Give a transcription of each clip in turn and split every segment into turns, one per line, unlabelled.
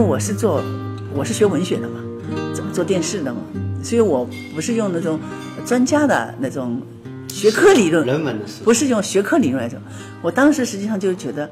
为我是做我是学文学的嘛，做做电视的嘛，所以我不是用那种专家的那种学科理论，
人文的思
不是用学科理论来讲。我当时实际上就觉得，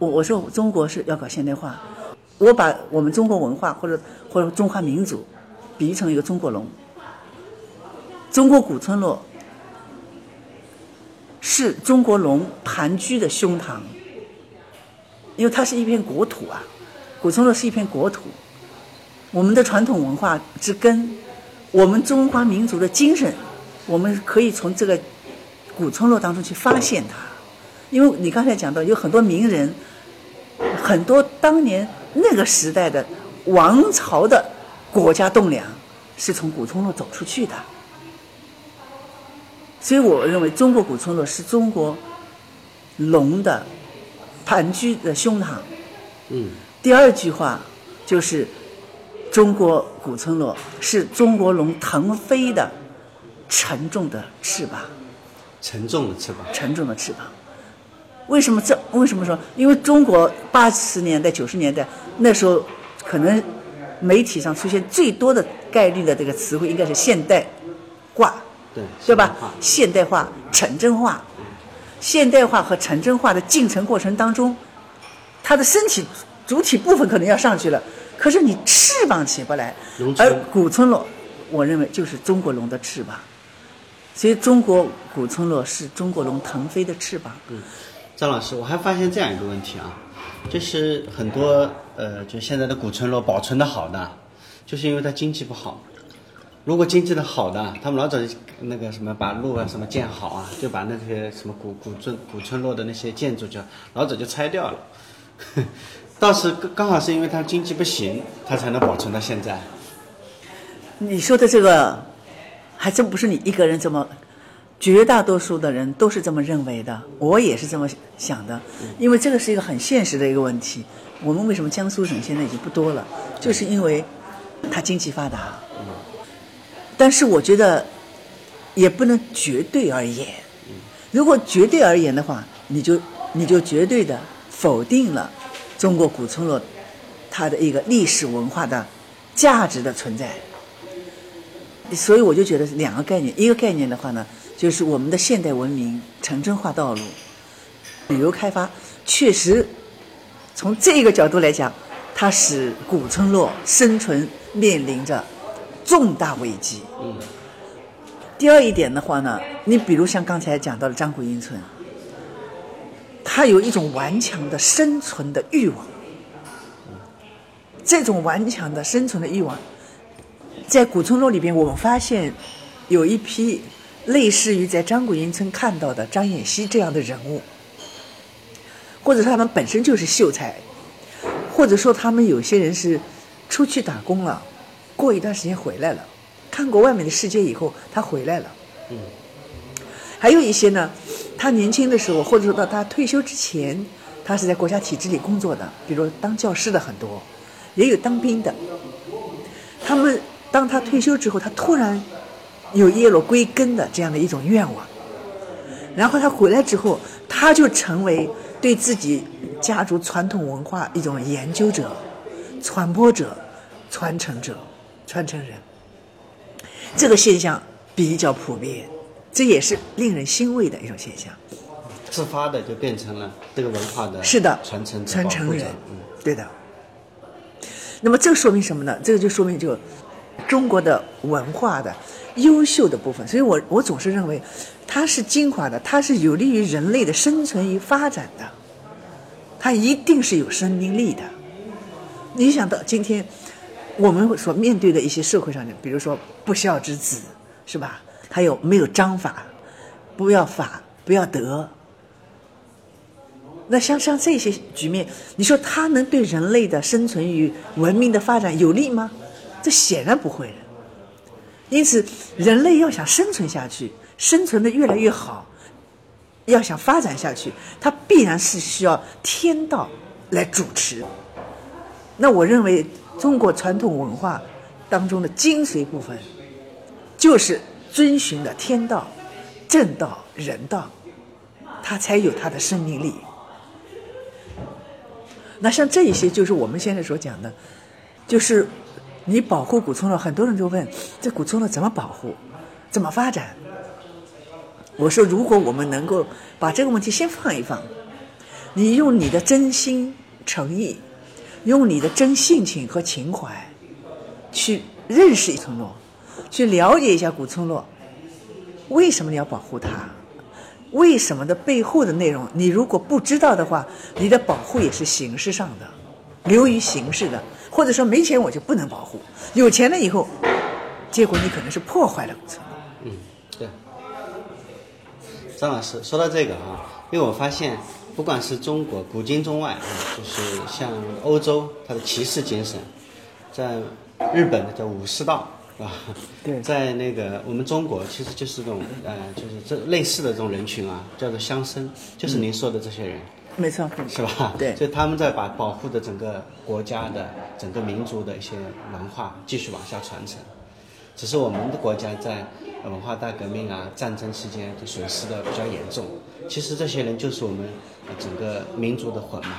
我我说中国是要搞现代化，我把我们中国文化或者或者中华民族比喻成一个中国龙，中国古村落是中国龙盘踞的胸膛，因为它是一片国土啊，古村落是一片国土，我们的传统文化之根，我们中华民族的精神，我们可以从这个古村落当中去发现它。因为你刚才讲到有很多名人，很多当年那个时代的王朝的国家栋梁，是从古村落走出去的。所以我认为中国古村落是中国龙的盘踞的胸膛。
嗯，
第二句话就是中国古村落是中国龙腾飞的沉重的翅膀。
沉重的翅膀。
沉重的翅膀。为什么这？为什么说？因为中国八十年代、九十年代那时候，可能媒体上出现最多的概率的这个词汇应该是现代化，
对
对吧
现代化？
现代化、城镇化，现代化和城镇化的进程过程当中，它的身体主体部分可能要上去了，可是你翅膀起不来而古村落，我认为就是中国龙的翅膀，所以中国古村落是中国龙腾飞的翅膀。
嗯张老师，我还发现这样一个问题啊，就是很多呃，就现在的古村落保存的好的，就是因为它经济不好。如果经济的好的，他们老早就那个什么把路啊什么建好啊，就把那些什么古古村古村落的那些建筑就老早就拆掉了。倒是刚好是因为他经济不行，他才能保存到现在。
你说的这个，还真不是你一个人这么，绝大多数的人都是这么认为的，我也是这么想的，因为这个是一个很现实的一个问题。我们为什么江苏省现在已经不多了，就是因为它经济发达。但是我觉得也不能绝对而言，如果绝对而言的话，你就你就绝对的否定了中国古村落它的一个历史文化的价值的存在。所以我就觉得是两个概念，一个概念的话呢，就是我们的现代文明城镇化道路、旅游开发，确实从这个角度来讲，它使古村落生存面临着重大危机。
嗯。
第二一点的话呢，你比如像刚才讲到的张古英村，它有一种顽强的生存的欲望，这种顽强的生存的欲望。在古村落里边，我们发现有一批类似于在张古英村看到的张衍熙这样的人物，或者说他们本身就是秀才，或者说他们有些人是出去打工了，过一段时间回来了，看过外面的世界以后，他回来了。
嗯。
还有一些呢，他年轻的时候，或者说到他退休之前，他是在国家体制里工作的，比如当教师的很多，也有当兵的，他们。当他退休之后，他突然有叶落归根的这样的一种愿望，然后他回来之后，他就成为对自己家族传统文化一种研究者、传播者、传承者、传承人。这个现象比较普遍，这也是令人欣慰的一种现象。
自发的就变成了这个文化的
是的
传承
传承人对的。那么这说明什么呢？这个就说明就。中国的文化的优秀的部分，所以我我总是认为，它是精华的，它是有利于人类的生存与发展的，它一定是有生命力的。你想到今天我们所面对的一些社会上的，比如说不孝之子，是吧？还有没有章法，不要法，不要德。那像像这些局面，你说它能对人类的生存与文明的发展有利吗？这显然不会的，因此，人类要想生存下去，生存的越来越好，要想发展下去，它必然是需要天道来主持。那我认为，中国传统文化当中的精髓部分，就是遵循的天道、正道、人道，它才有它的生命力。那像这一些，就是我们现在所讲的，就是你保护古村落，很多人就问这古村落怎么保护，怎么发展？我说，如果我们能够把这个问题先放一放，你用你的真心诚意，用你的真性情和情怀，去认识一村落，去了解一下古村落，为什么你要保护它？为什么的背后的内容，你如果不知道的话，你的保护也是形式上的，流于形式的，或者说没钱我就不能保护，有钱了以后，结果你可能是破坏了古村落。
嗯，对。张老师说到这个啊，因为我发现，不管是中国古今中外，就是像欧洲，它的骑士精神，在日本的叫武士道，是吧？
对
在那个我们中国，其实就是这种呃，就是这类似的这种人群啊，叫做乡绅，就是您说的这些人。
没错，
是吧？
对
就他们在把保护的整个国家的整个民族的一些文化继续往下传承，只是我们的国家在呃文化大革命啊、战争期间就损失的比较严重。其实这些人就是我们呃整个民族的魂嘛，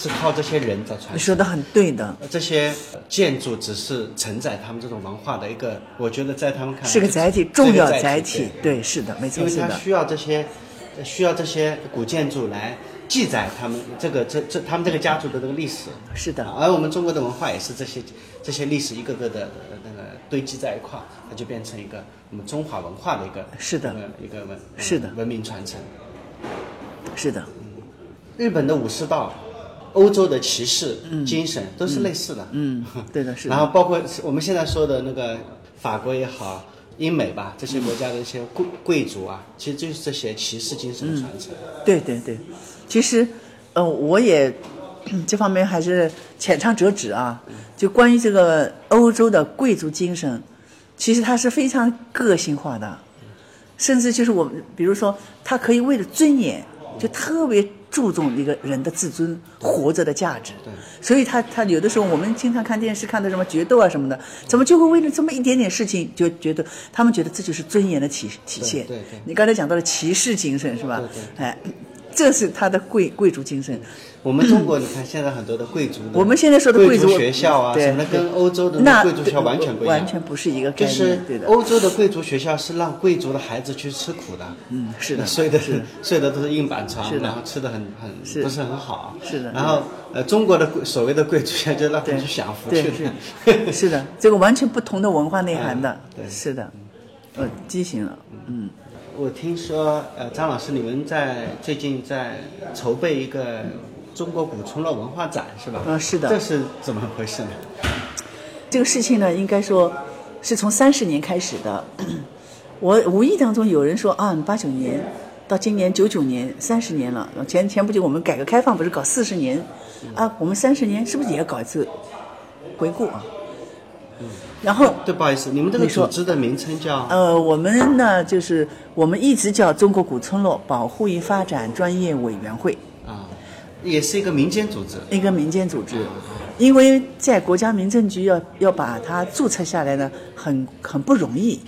是靠这些人在传承。
你说的很对的，
这些呃建筑只是承载他们这种文化的一个，我觉得在他们看来
是个载体，重要
个载
载体。对，是的，没错，是的。
因为它需要这些，需要这些古建筑来记载他们这个这这他们这个家族的这个历史。
是的，
而我们中国的文化也是这些这些历史一个个的呃那个堆积在一块儿，它就变成一个我们中华文化的一个
是的
一个文
是的
文明传承。
是的，
日本的武士道，欧洲的骑士精神都是类似的。
嗯，对的，是。
然后包括我们现在说的那个法国也好，英美吧，这些国家的一些贵贵族啊，其实就是这些骑士精神的传承。
对对对，其实，呃，我也 这方面还是浅尝辄止啊。就关于这个欧洲的贵族精神，其实它是非常个性化的，甚至就是我们，比如说，他可以为了尊严，就特别注重一个人的自尊、活着的价值。
对，
所以他他有的时候我们经常看电视看的什么决斗啊什么的，怎么就会为了这么一点点事情就觉得他们觉得这就是尊严的体体现。
对对
你刚才讲到了骑士精神是吧？
对对
哎，这是他的贵贵族精神。
我们中国，你看现在很多的贵族的，
我们现在说的
贵
贵族
学校啊
对
什么的，跟欧洲的
那
贵族学校完全不一样，
完全不是一个概念。
就是
对的，
欧洲的贵族学校是让贵族的孩子去吃苦的，
嗯，是的，
睡的
是
睡的都是硬板床然后吃的很很
是。
不是很好，
是的
然后呃，中国的所谓的贵族学校就让他
对
们去享福去的，
是是？的，这个完全不同的文化内涵的，是的，呃，畸形了，嗯，
我听说呃，张老师你们在最近在筹备一个中国古村落文化展是吧？
嗯是的
这是怎么回事呢？
这个事情呢，应该说是从三十年开始的。我无意当中有人说啊，八九年到今年九九年，三十年了。前前不久我们改革开放不是搞四十年，啊，我们三十年是不是也要搞一次回顾啊？然后
对，不好意思，你们这个组织的名称叫
呃，我们呢就是我们一直叫中国古村落保护与发展专业委员会，
啊，也是一个民间组织。
一个民间组织。因为在国家民政局要要把它注册下来呢，很很不容易。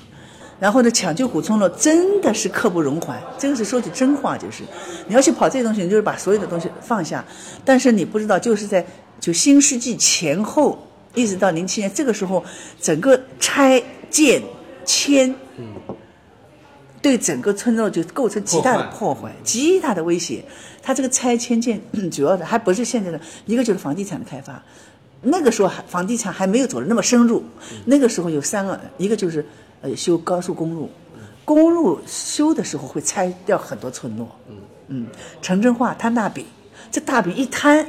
然后呢，抢救古村落真的是刻不容缓，这个是说句真话，就是你要去跑这些东西，你就是把所有的东西放下。但是你不知道，就是在就新世纪前后，一直到零七年这个时候，整个拆建迁，对整个村落就构成极大的破坏，极大的威胁。它这个拆迁建 主要的还不是现在的，一个就是房地产的开发，那个时候还房地产还没有走的那么深入，那个时候有三个，一个就是呃修高速公路，公路修的时候会拆掉很多村落，嗯，城镇化摊大饼，这大饼一摊，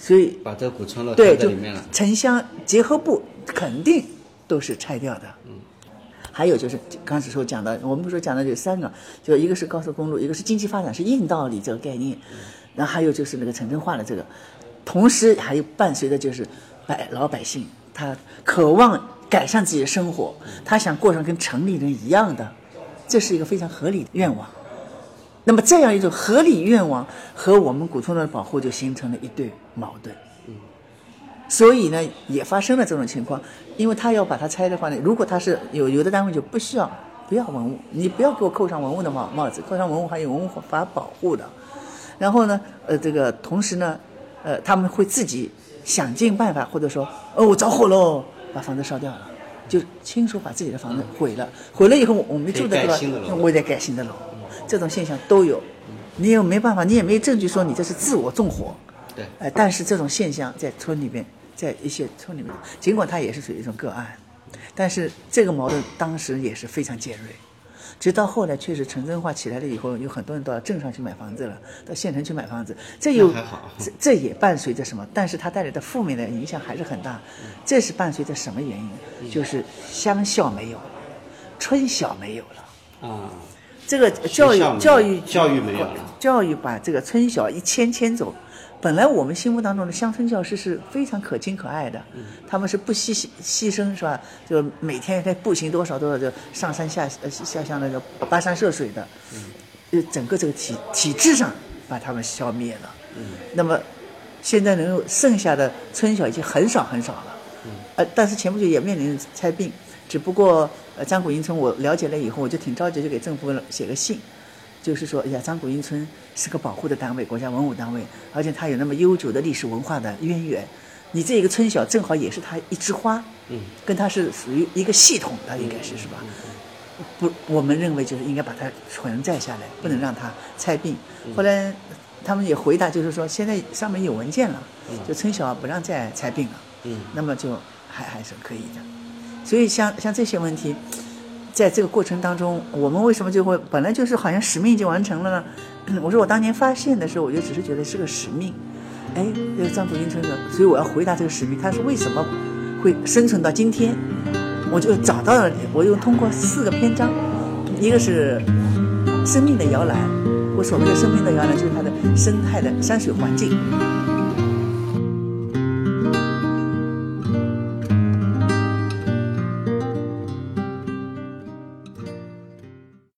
所以
把这个古村落
对
在里面了。
城乡结合部肯定都是拆掉的。嗯，还有就是刚才说讲的，我们不是说讲的有三个，就一个是高速公路，一个是经济发展是硬道理这个概念，然后还有就是那个城镇化的这个，同时还有伴随的就是百老百姓他渴望改善自己的生活，他想过上跟城里人一样的，这是一个非常合理的愿望。那么这样一种合理愿望和我们古村落的保护就形成了一对矛盾。嗯所以呢，也发生了这种情况，因为他要把它拆的话呢，如果他是有有的单位就不需要不要文物，你不要给我扣上文物的帽帽子，扣上文物还有文物法保护的。然后呢，呃，这个同时呢，呃，他们会自己想尽办法，或者说，哦，我着火喽，把房子烧掉了，就亲手把自己的房子毁了。毁了以后，我们住的地
可以盖新的楼
方，我得盖新的楼。这种现象都有，你也没办法，你也没证据说你这是自我纵火。
对，
哎，但是这种现象在村里边，在一些村里面，尽管它也是属于一种个案，但是这个矛盾当时也是非常尖锐。直到后来确实城镇化起来了以后，有很多人到镇上去买房子了，到县城去买房子，这有这这也伴随着什么？但是它带来的负面的影响还是很大。这是伴随着什么原因？就是乡校没有了，村小没有了。
啊，
这个教育教育
教育没有了
教育把这个村小一迁迁走。本来我们心目当中的乡村教师是非常可亲可爱的，他们是不惜牺牺牲是吧？就每天在步行多少多少就上山下呃下乡那个跋山涉水的，就，整个这个体体制上把他们消灭了。那么现在能够剩下的村小已经很少很少了。呃，但是前不久也面临拆并，只不过呃张古英村我了解了以后，我就挺着急，就给政府写个信，就是说，哎呀，张古英村是个保护的单位，国家文物单位，而且它有那么悠久的历史文化的渊源，你这一个村小正好也是它一枝花，
嗯，
跟它是属于一个系统的，应该是是吧？不，我们认为就是应该把它存在下来，不能让它拆并。后来他们也回答，就是说现在上面有文件了，就村小不让再拆并了，
嗯，
那么就还还是可以的。所以像像这些问题，在这个过程当中，我们为什么就会本来就是好像使命就完成了呢？我说我当年发现的时候，我就只是觉得是个使命，哎，这个张祖英先生，所以我要回答这个使命，他是为什么会生存到今天？我就找到了，我又通过四个篇章，一个是生命的摇篮，我所谓的生命的摇篮就是它的生态的山水环境，